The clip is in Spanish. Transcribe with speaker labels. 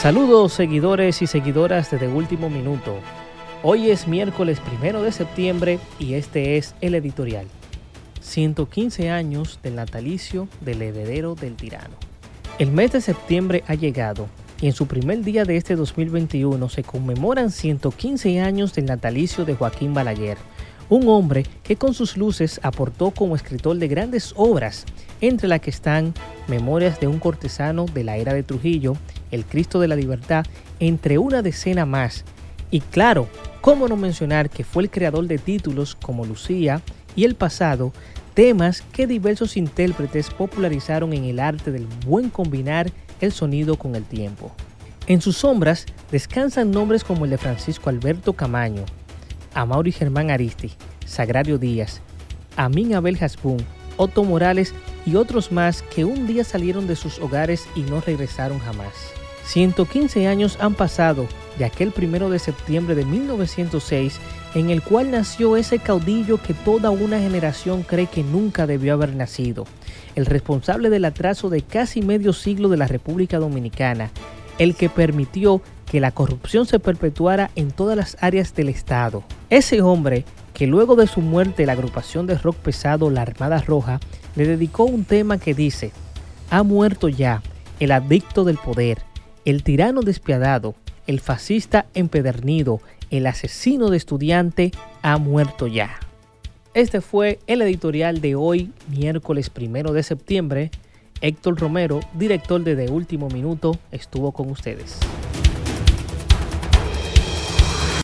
Speaker 1: Saludos seguidores y seguidoras de The Último Minuto. Hoy es miércoles primero de septiembre y este es el editorial. 115 años del natalicio del heredero del tirano. El mes de septiembre ha llegado y en su primer día de este 2021 se conmemoran 115 años del natalicio de Joaquín Balaguer, un hombre que con sus luces aportó como escritor de grandes obras, entre las que están Memorias de un cortesano de la era de Trujillo, El Cristo de la Libertad, entre una decena más. Y claro, cómo no mencionar que fue el creador de títulos como Lucía y El Pasado, temas que diversos intérpretes popularizaron en el arte del buen combinar el sonido con el tiempo. En sus sombras descansan nombres como el de Francisco Alberto Camaño, Amaury Germán Aristi, Sagrario Díaz, Amin Abel Hasbun, Otto Morales y otros más que un día salieron de sus hogares y no regresaron jamás. 115 años han pasado de aquel primero de septiembre de 1906 en el cual nació ese caudillo que toda una generación cree que nunca debió haber nacido, el responsable del atraso de casi medio siglo de la República Dominicana, el que permitió que la corrupción se perpetuara en todas las áreas del Estado. Ese hombre que luego de su muerte la agrupación de rock pesado La Armada Roja le dedicó un tema que dice, ha muerto ya el adicto del poder, el tirano despiadado, el fascista empedernido, el asesino de estudiante, ha muerto ya. Este fue el editorial de hoy, miércoles primero de septiembre. Héctor Romero, director de De Último Minuto, estuvo con ustedes.